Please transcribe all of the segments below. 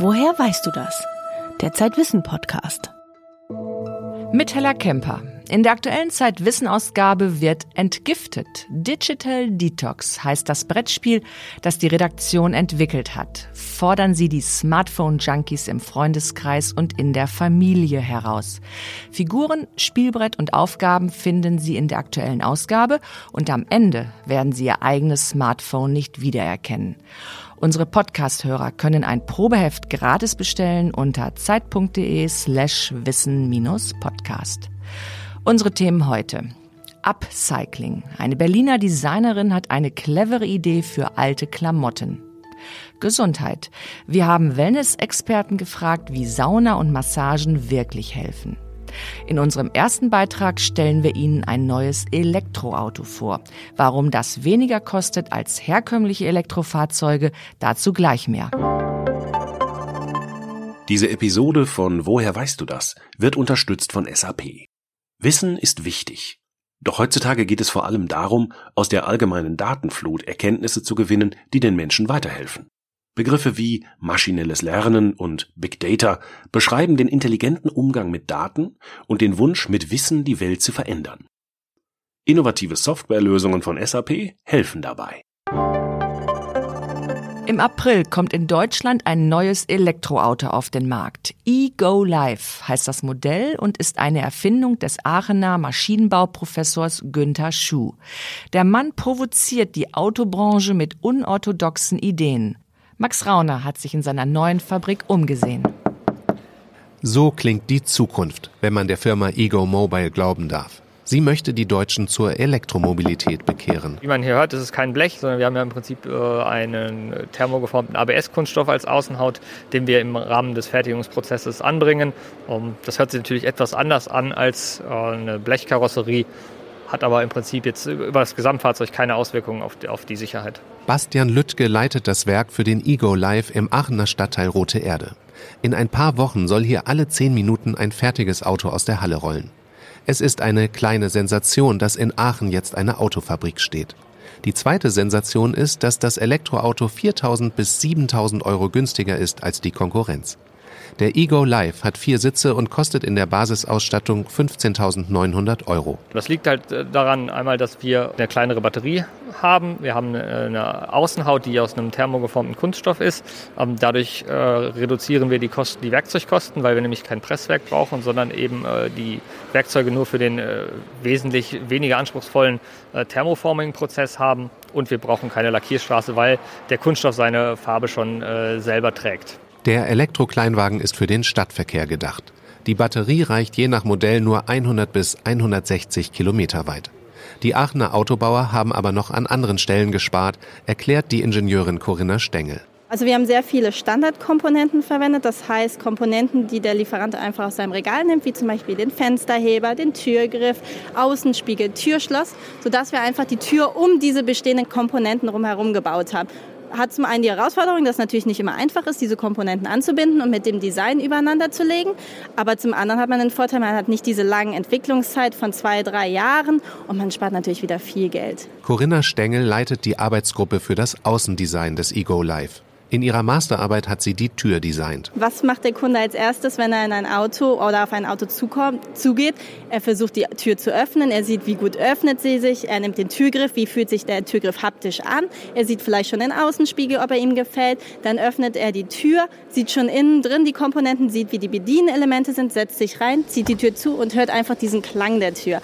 Woher weißt du das? Der Zeitwissen Podcast. Mit Hella Kemper. In der aktuellen Zeitwissen-Ausgabe wird entgiftet. Digital Detox heißt das Brettspiel, das die Redaktion entwickelt hat. Fordern Sie die Smartphone-Junkies im Freundeskreis und in der Familie heraus. Figuren, Spielbrett und Aufgaben finden Sie in der aktuellen Ausgabe und am Ende werden Sie Ihr eigenes Smartphone nicht wiedererkennen. Unsere Podcast-Hörer können ein Probeheft gratis bestellen unter zeit.de slash wissen-podcast. Unsere Themen heute. Upcycling. Eine Berliner Designerin hat eine clevere Idee für alte Klamotten. Gesundheit. Wir haben Wellness-Experten gefragt, wie Sauna und Massagen wirklich helfen. In unserem ersten Beitrag stellen wir Ihnen ein neues Elektroauto vor. Warum das weniger kostet als herkömmliche Elektrofahrzeuge, dazu gleich mehr. Diese Episode von Woher weißt du das wird unterstützt von SAP. Wissen ist wichtig. Doch heutzutage geht es vor allem darum, aus der allgemeinen Datenflut Erkenntnisse zu gewinnen, die den Menschen weiterhelfen. Begriffe wie maschinelles Lernen und Big Data beschreiben den intelligenten Umgang mit Daten und den Wunsch, mit Wissen die Welt zu verändern. Innovative Softwarelösungen von SAP helfen dabei. Im April kommt in Deutschland ein neues Elektroauto auf den Markt. E-Go Live heißt das Modell und ist eine Erfindung des Aachener Maschinenbauprofessors Günther Schuh. Der Mann provoziert die Autobranche mit unorthodoxen Ideen. Max Rauner hat sich in seiner neuen Fabrik umgesehen. So klingt die Zukunft, wenn man der Firma Ego Mobile glauben darf. Sie möchte die Deutschen zur Elektromobilität bekehren. Wie man hier hört, ist es kein Blech, sondern wir haben ja im Prinzip äh, einen thermogeformten ABS-Kunststoff als Außenhaut, den wir im Rahmen des Fertigungsprozesses anbringen. Das hört sich natürlich etwas anders an als äh, eine Blechkarosserie hat aber im Prinzip jetzt über das Gesamtfahrzeug keine Auswirkungen auf die, auf die Sicherheit. Bastian Lüttke leitet das Werk für den Ego Live im Aachener Stadtteil Rote Erde. In ein paar Wochen soll hier alle zehn Minuten ein fertiges Auto aus der Halle rollen. Es ist eine kleine Sensation, dass in Aachen jetzt eine Autofabrik steht. Die zweite Sensation ist, dass das Elektroauto 4.000 bis 7.000 Euro günstiger ist als die Konkurrenz. Der Ego Live hat vier Sitze und kostet in der Basisausstattung 15.900 Euro. Das liegt halt äh, daran einmal, dass wir eine kleinere Batterie haben. Wir haben eine Außenhaut, die aus einem thermogeformten Kunststoff ist. Ähm, dadurch äh, reduzieren wir die Kosten, die Werkzeugkosten, weil wir nämlich kein Presswerk brauchen, sondern eben äh, die Werkzeuge nur für den wesentlich weniger anspruchsvollen Thermoforming-Prozess haben. Und wir brauchen keine Lackierstraße, weil der Kunststoff seine Farbe schon selber trägt. Der Elektrokleinwagen ist für den Stadtverkehr gedacht. Die Batterie reicht je nach Modell nur 100 bis 160 Kilometer weit. Die Aachener Autobauer haben aber noch an anderen Stellen gespart, erklärt die Ingenieurin Corinna Stengel. Also wir haben sehr viele Standardkomponenten verwendet, das heißt Komponenten, die der Lieferant einfach aus seinem Regal nimmt, wie zum Beispiel den Fensterheber, den Türgriff, Außenspiegel, Türschloss, sodass wir einfach die Tür um diese bestehenden Komponenten rumherum gebaut haben hat zum einen die Herausforderung, dass es natürlich nicht immer einfach ist, diese Komponenten anzubinden und mit dem Design übereinander zu legen. Aber zum anderen hat man den Vorteil, man hat nicht diese langen Entwicklungszeit von zwei, drei Jahren und man spart natürlich wieder viel Geld. Corinna Stengel leitet die Arbeitsgruppe für das Außendesign des Ego Live. In ihrer Masterarbeit hat sie die Tür designt. Was macht der Kunde als erstes, wenn er in ein Auto oder auf ein Auto zukommt, zugeht? Er versucht die Tür zu öffnen, er sieht, wie gut öffnet sie sich, er nimmt den Türgriff, wie fühlt sich der Türgriff haptisch an, er sieht vielleicht schon den Außenspiegel, ob er ihm gefällt, dann öffnet er die Tür, sieht schon innen drin die Komponenten, sieht, wie die Bedienelemente sind, setzt sich rein, zieht die Tür zu und hört einfach diesen Klang der Tür.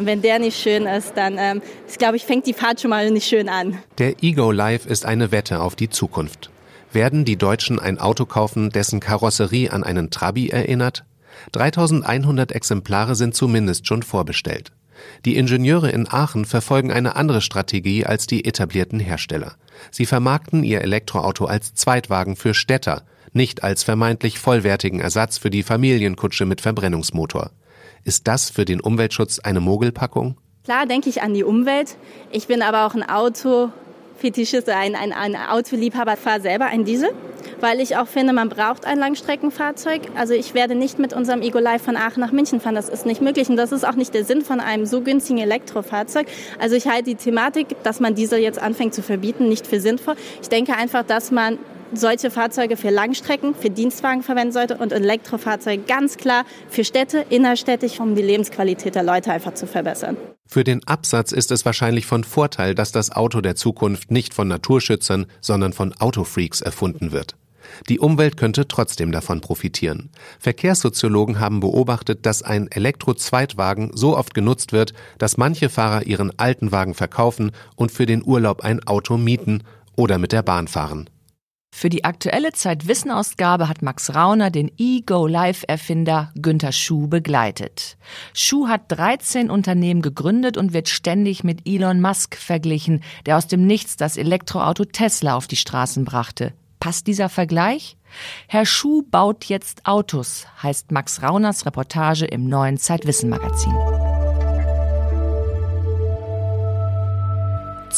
Und wenn der nicht schön ist, dann, ähm, ich glaube ich, fängt die Fahrt schon mal nicht schön an. Der Ego Live ist eine Wette auf die Zukunft. Werden die Deutschen ein Auto kaufen, dessen Karosserie an einen Trabi erinnert? 3100 Exemplare sind zumindest schon vorbestellt. Die Ingenieure in Aachen verfolgen eine andere Strategie als die etablierten Hersteller. Sie vermarkten ihr Elektroauto als Zweitwagen für Städter, nicht als vermeintlich vollwertigen Ersatz für die Familienkutsche mit Verbrennungsmotor. Ist das für den Umweltschutz eine Mogelpackung? Klar denke ich an die Umwelt. Ich bin aber auch ein Auto Fetischist, ein, ein, ein Autoliebhaber, fahre selber ein Diesel, weil ich auch finde, man braucht ein Langstreckenfahrzeug. Also ich werde nicht mit unserem Live von Aachen nach München fahren, das ist nicht möglich und das ist auch nicht der Sinn von einem so günstigen Elektrofahrzeug. Also ich halte die Thematik, dass man Diesel jetzt anfängt zu verbieten, nicht für sinnvoll. Ich denke einfach, dass man solche Fahrzeuge für Langstrecken, für Dienstwagen verwenden sollte und Elektrofahrzeuge ganz klar für Städte, innerstädtisch, um die Lebensqualität der Leute einfach zu verbessern. Für den Absatz ist es wahrscheinlich von Vorteil, dass das Auto der Zukunft nicht von Naturschützern, sondern von Autofreaks erfunden wird. Die Umwelt könnte trotzdem davon profitieren. Verkehrssoziologen haben beobachtet, dass ein Elektro-Zweitwagen so oft genutzt wird, dass manche Fahrer ihren alten Wagen verkaufen und für den Urlaub ein Auto mieten oder mit der Bahn fahren. Für die aktuelle Zeitwissen-Ausgabe hat Max Rauner den E-Go-Live-Erfinder Günther Schuh begleitet. Schuh hat 13 Unternehmen gegründet und wird ständig mit Elon Musk verglichen, der aus dem Nichts das Elektroauto Tesla auf die Straßen brachte. Passt dieser Vergleich? Herr Schuh baut jetzt Autos, heißt Max Rauners Reportage im neuen Zeitwissen-Magazin.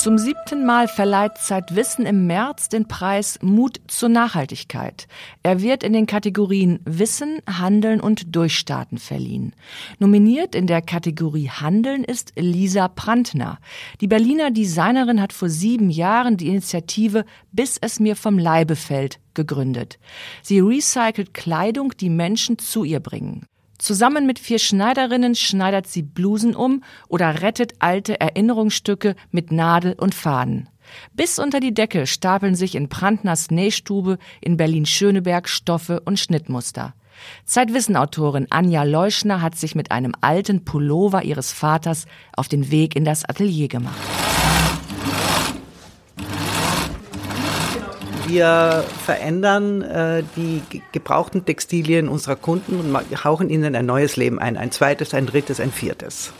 Zum siebten Mal verleiht Zeitwissen im März den Preis Mut zur Nachhaltigkeit. Er wird in den Kategorien Wissen, Handeln und Durchstarten verliehen. Nominiert in der Kategorie Handeln ist Lisa Brandner. Die Berliner Designerin hat vor sieben Jahren die Initiative Bis es mir vom Leibe fällt gegründet. Sie recycelt Kleidung, die Menschen zu ihr bringen. Zusammen mit vier Schneiderinnen schneidert sie Blusen um oder rettet alte Erinnerungsstücke mit Nadel und Faden. Bis unter die Decke stapeln sich in Brandners Nähstube in Berlin-Schöneberg Stoffe und Schnittmuster. Zeitwissenautorin Anja Leuschner hat sich mit einem alten Pullover ihres Vaters auf den Weg in das Atelier gemacht. Wir verändern äh, die gebrauchten Textilien unserer Kunden und hauchen ihnen ein neues Leben ein. Ein zweites, ein drittes, ein viertes.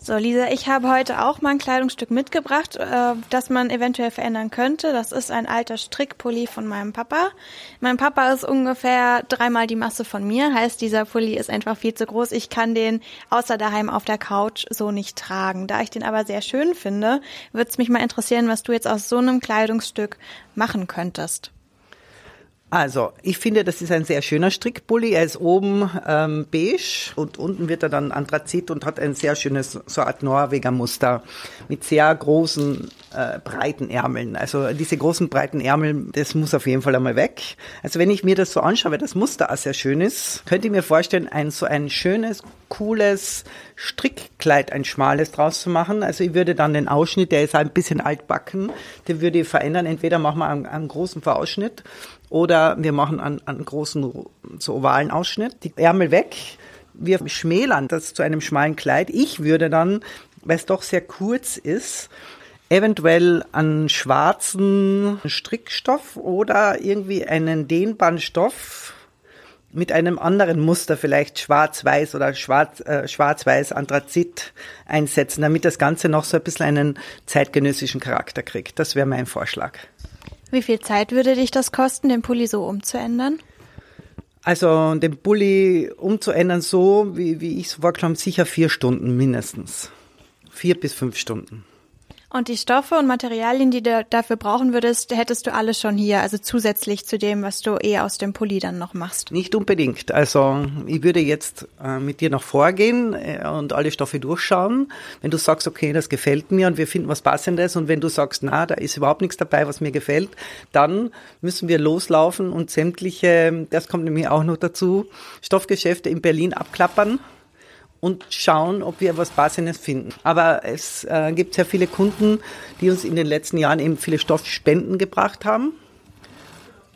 So, Lisa, ich habe heute auch mal ein Kleidungsstück mitgebracht, äh, das man eventuell verändern könnte. Das ist ein alter Strickpulli von meinem Papa. Mein Papa ist ungefähr dreimal die Masse von mir, heißt, dieser Pulli ist einfach viel zu groß. Ich kann den außer daheim auf der Couch so nicht tragen. Da ich den aber sehr schön finde, würde es mich mal interessieren, was du jetzt aus so einem Kleidungsstück machen könntest. Also, ich finde, das ist ein sehr schöner Strickpulli. Er ist oben ähm, beige und unten wird er dann Anthrazit und hat ein sehr schönes, so Art Norweger Muster mit sehr großen, äh, breiten Ärmeln. Also diese großen, breiten Ärmel, das muss auf jeden Fall einmal weg. Also wenn ich mir das so anschaue, weil das Muster auch sehr schön ist, könnte ich mir vorstellen, ein so ein schönes, cooles Strickkleid, ein schmales draus zu machen. Also ich würde dann den Ausschnitt, der ist ein bisschen altbacken, den würde ich verändern. Entweder machen wir einen, einen großen Vorausschnitt oder wir machen einen, einen großen, so ovalen Ausschnitt, die Ärmel weg. Wir schmälern das zu einem schmalen Kleid. Ich würde dann, weil es doch sehr kurz ist, eventuell einen schwarzen Strickstoff oder irgendwie einen Dehnbandstoff mit einem anderen Muster, vielleicht schwarz-weiß oder schwarz, äh, schwarz-weiß Anthrazit einsetzen, damit das Ganze noch so ein bisschen einen zeitgenössischen Charakter kriegt. Das wäre mein Vorschlag. Wie viel Zeit würde dich das kosten, den Pulli so umzuändern? Also den Pulli umzuändern so, wie, wie ich es vorgeschlagen sicher vier Stunden mindestens. Vier bis fünf Stunden. Und die Stoffe und Materialien, die du dafür brauchen würdest, hättest du alles schon hier, also zusätzlich zu dem, was du eh aus dem Pulli dann noch machst? Nicht unbedingt. Also ich würde jetzt äh, mit dir noch vorgehen äh, und alle Stoffe durchschauen. Wenn du sagst, okay, das gefällt mir und wir finden was Passendes und wenn du sagst, na, da ist überhaupt nichts dabei, was mir gefällt, dann müssen wir loslaufen und sämtliche, das kommt nämlich auch noch dazu, Stoffgeschäfte in Berlin abklappern und schauen, ob wir was Passendes finden. Aber es äh, gibt sehr viele Kunden, die uns in den letzten Jahren eben viele Stoffspenden gebracht haben.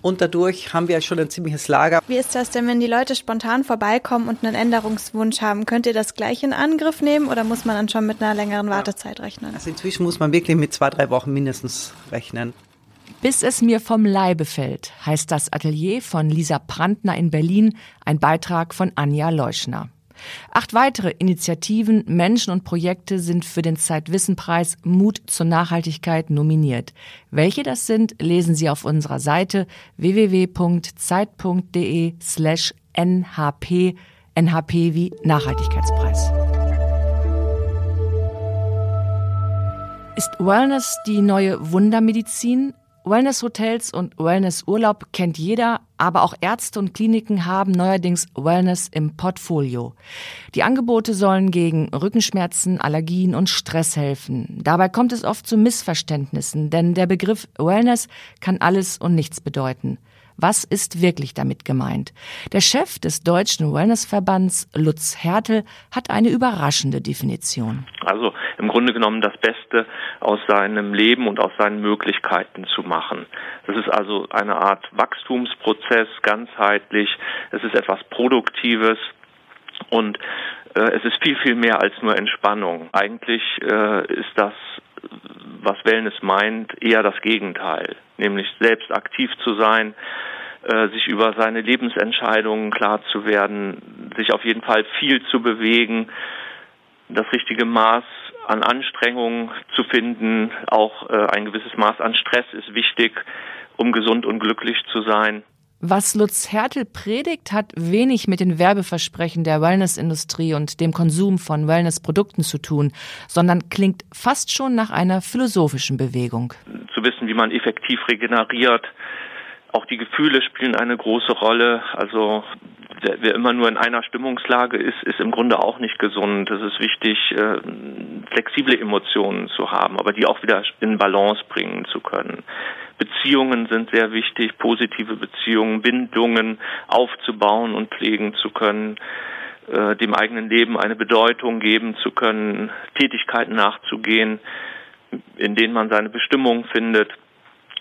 Und dadurch haben wir schon ein ziemliches Lager. Wie ist das denn, wenn die Leute spontan vorbeikommen und einen Änderungswunsch haben? Könnt ihr das gleich in Angriff nehmen oder muss man dann schon mit einer längeren Wartezeit rechnen? Also inzwischen muss man wirklich mit zwei, drei Wochen mindestens rechnen. Bis es mir vom Leibe fällt, heißt das Atelier von Lisa Brandner in Berlin, ein Beitrag von Anja Leuschner. Acht weitere Initiativen, Menschen und Projekte sind für den Zeitwissenpreis Mut zur Nachhaltigkeit nominiert. Welche das sind, lesen Sie auf unserer Seite www.zeit.de slash nhp, nhp wie Nachhaltigkeitspreis. Ist Wellness die neue Wundermedizin? Wellness-Hotels und Wellness-Urlaub kennt jeder, aber auch Ärzte und Kliniken haben neuerdings Wellness im Portfolio. Die Angebote sollen gegen Rückenschmerzen, Allergien und Stress helfen. Dabei kommt es oft zu Missverständnissen, denn der Begriff Wellness kann alles und nichts bedeuten. Was ist wirklich damit gemeint? Der Chef des Deutschen Wellnessverbands, Lutz Hertel, hat eine überraschende Definition. Also im Grunde genommen das Beste aus seinem Leben und aus seinen Möglichkeiten zu machen. Das ist also eine Art Wachstumsprozess, ganzheitlich. Es ist etwas Produktives und äh, es ist viel, viel mehr als nur Entspannung. Eigentlich äh, ist das was Wellness meint, eher das Gegenteil, nämlich selbst aktiv zu sein, äh, sich über seine Lebensentscheidungen klar zu werden, sich auf jeden Fall viel zu bewegen, das richtige Maß an Anstrengung zu finden, auch äh, ein gewisses Maß an Stress ist wichtig, um gesund und glücklich zu sein. Was Lutz Hertel predigt, hat wenig mit den Werbeversprechen der Wellnessindustrie und dem Konsum von Wellnessprodukten zu tun, sondern klingt fast schon nach einer philosophischen Bewegung. Zu wissen, wie man effektiv regeneriert. Auch die Gefühle spielen eine große Rolle. Also wer immer nur in einer Stimmungslage ist, ist im Grunde auch nicht gesund. Es ist wichtig, äh, flexible Emotionen zu haben, aber die auch wieder in Balance bringen zu können. Beziehungen sind sehr wichtig, positive Beziehungen, Bindungen aufzubauen und pflegen zu können, äh, dem eigenen Leben eine Bedeutung geben zu können, Tätigkeiten nachzugehen, in denen man seine Bestimmung findet.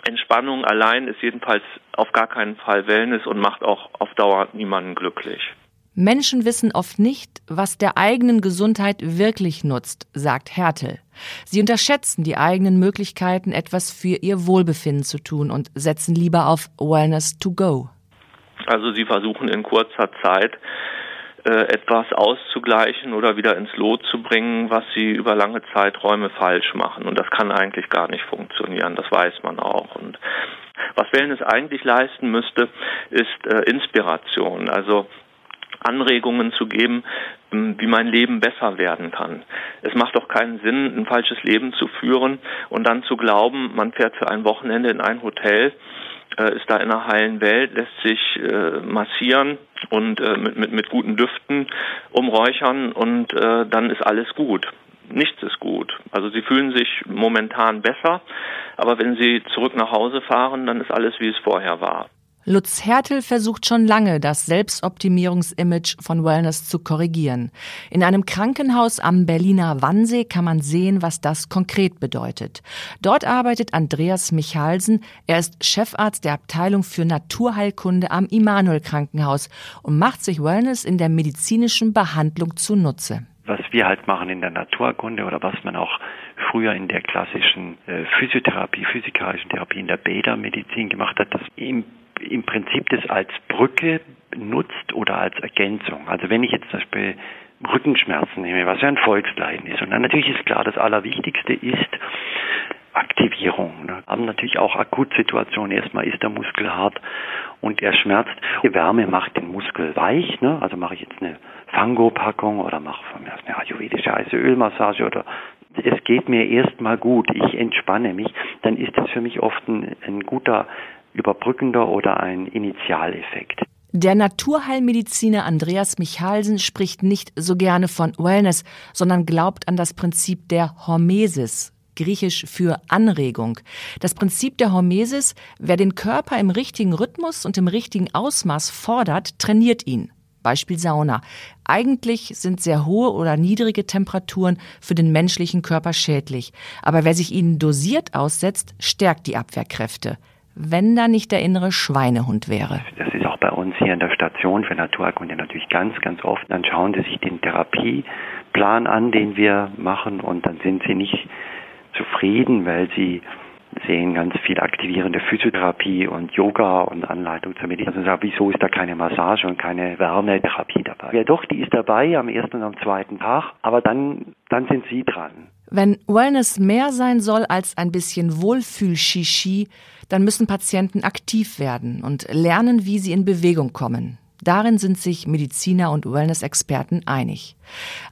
Entspannung allein ist jedenfalls auf gar keinen Fall Wellness und macht auch auf Dauer niemanden glücklich. Menschen wissen oft nicht, was der eigenen Gesundheit wirklich nutzt, sagt Hertel. Sie unterschätzen die eigenen Möglichkeiten, etwas für ihr Wohlbefinden zu tun und setzen lieber auf Wellness to go. Also sie versuchen in kurzer Zeit etwas auszugleichen oder wieder ins Lot zu bringen, was sie über lange Zeiträume falsch machen. Und das kann eigentlich gar nicht funktionieren, das weiß man auch. Und was Wellness eigentlich leisten müsste, ist äh, Inspiration. Also Anregungen zu geben, ähm, wie mein Leben besser werden kann. Es macht doch keinen Sinn, ein falsches Leben zu führen und dann zu glauben, man fährt für ein Wochenende in ein Hotel, äh, ist da in einer heilen Welt, lässt sich äh, massieren und äh, mit, mit, mit guten Düften umräuchern und dann ist alles gut nichts ist gut. Also sie fühlen sich momentan besser, aber wenn sie zurück nach Hause fahren, dann ist alles wie es vorher war. Lutz Hertel versucht schon lange, das Selbstoptimierungsimage von Wellness zu korrigieren. In einem Krankenhaus am Berliner Wannsee kann man sehen, was das konkret bedeutet. Dort arbeitet Andreas Michalsen. Er ist Chefarzt der Abteilung für Naturheilkunde am Immanuel Krankenhaus und macht sich Wellness in der medizinischen Behandlung zunutze was wir halt machen in der Naturkunde oder was man auch früher in der klassischen äh, Physiotherapie, physikalischen Therapie, in der Beta-Medizin gemacht hat, das im Prinzip das als Brücke nutzt oder als Ergänzung. Also wenn ich jetzt zum Beispiel Rückenschmerzen nehme, was ja ein Volksleiden ist. Und dann natürlich ist klar, das Allerwichtigste ist Aktivierung. Ne? Aber natürlich auch Akutsituationen. Erstmal ist der Muskel hart und er schmerzt. Die Wärme macht den Muskel weich. Ne? Also mache ich jetzt eine Fango-Packung oder mache von mir aus eine ayurvedische heiße Ölmassage oder es geht mir erstmal gut, ich entspanne mich, dann ist das für mich oft ein, ein guter überbrückender oder ein Initialeffekt. Der Naturheilmediziner Andreas Michalsen spricht nicht so gerne von Wellness, sondern glaubt an das Prinzip der Hormesis, griechisch für Anregung. Das Prinzip der Hormesis, wer den Körper im richtigen Rhythmus und im richtigen Ausmaß fordert, trainiert ihn. Beispiel Sauna. Eigentlich sind sehr hohe oder niedrige Temperaturen für den menschlichen Körper schädlich. Aber wer sich ihnen dosiert aussetzt, stärkt die Abwehrkräfte wenn da nicht der innere Schweinehund wäre. Das ist auch bei uns hier in der Station für Naturerkunde natürlich ganz, ganz oft. Dann schauen Sie sich den Therapieplan an, den wir machen und dann sind Sie nicht zufrieden, weil Sie sehen ganz viel aktivierende Physiotherapie und Yoga und Anleitung zur Meditation. Also wieso ist da keine Massage und keine Wärmetherapie dabei? Ja doch, die ist dabei am ersten und am zweiten Tag, aber dann, dann sind Sie dran. Wenn Wellness mehr sein soll als ein bisschen Wohlfühl-Shishi, dann müssen Patienten aktiv werden und lernen, wie sie in Bewegung kommen. Darin sind sich Mediziner und Wellness-Experten einig.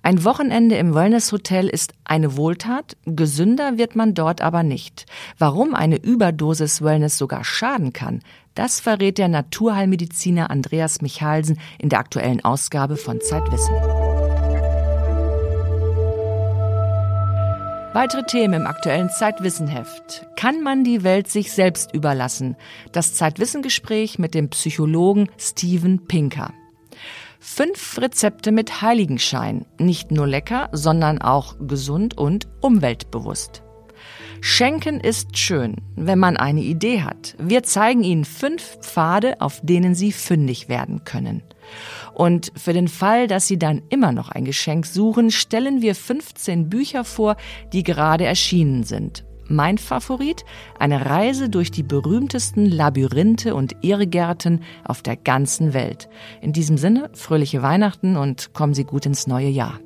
Ein Wochenende im Wellness-Hotel ist eine Wohltat, gesünder wird man dort aber nicht. Warum eine Überdosis Wellness sogar schaden kann, das verrät der Naturheilmediziner Andreas Michalsen in der aktuellen Ausgabe von Zeitwissen. Weitere Themen im aktuellen Zeitwissenheft. Kann man die Welt sich selbst überlassen? Das Zeitwissengespräch mit dem Psychologen Steven Pinker. Fünf Rezepte mit Heiligenschein. Nicht nur lecker, sondern auch gesund und umweltbewusst. Schenken ist schön, wenn man eine Idee hat. Wir zeigen Ihnen fünf Pfade, auf denen Sie fündig werden können. Und für den Fall, dass Sie dann immer noch ein Geschenk suchen, stellen wir 15 Bücher vor, die gerade erschienen sind. Mein Favorit? Eine Reise durch die berühmtesten Labyrinthe und Irrgärten auf der ganzen Welt. In diesem Sinne, fröhliche Weihnachten und kommen Sie gut ins neue Jahr.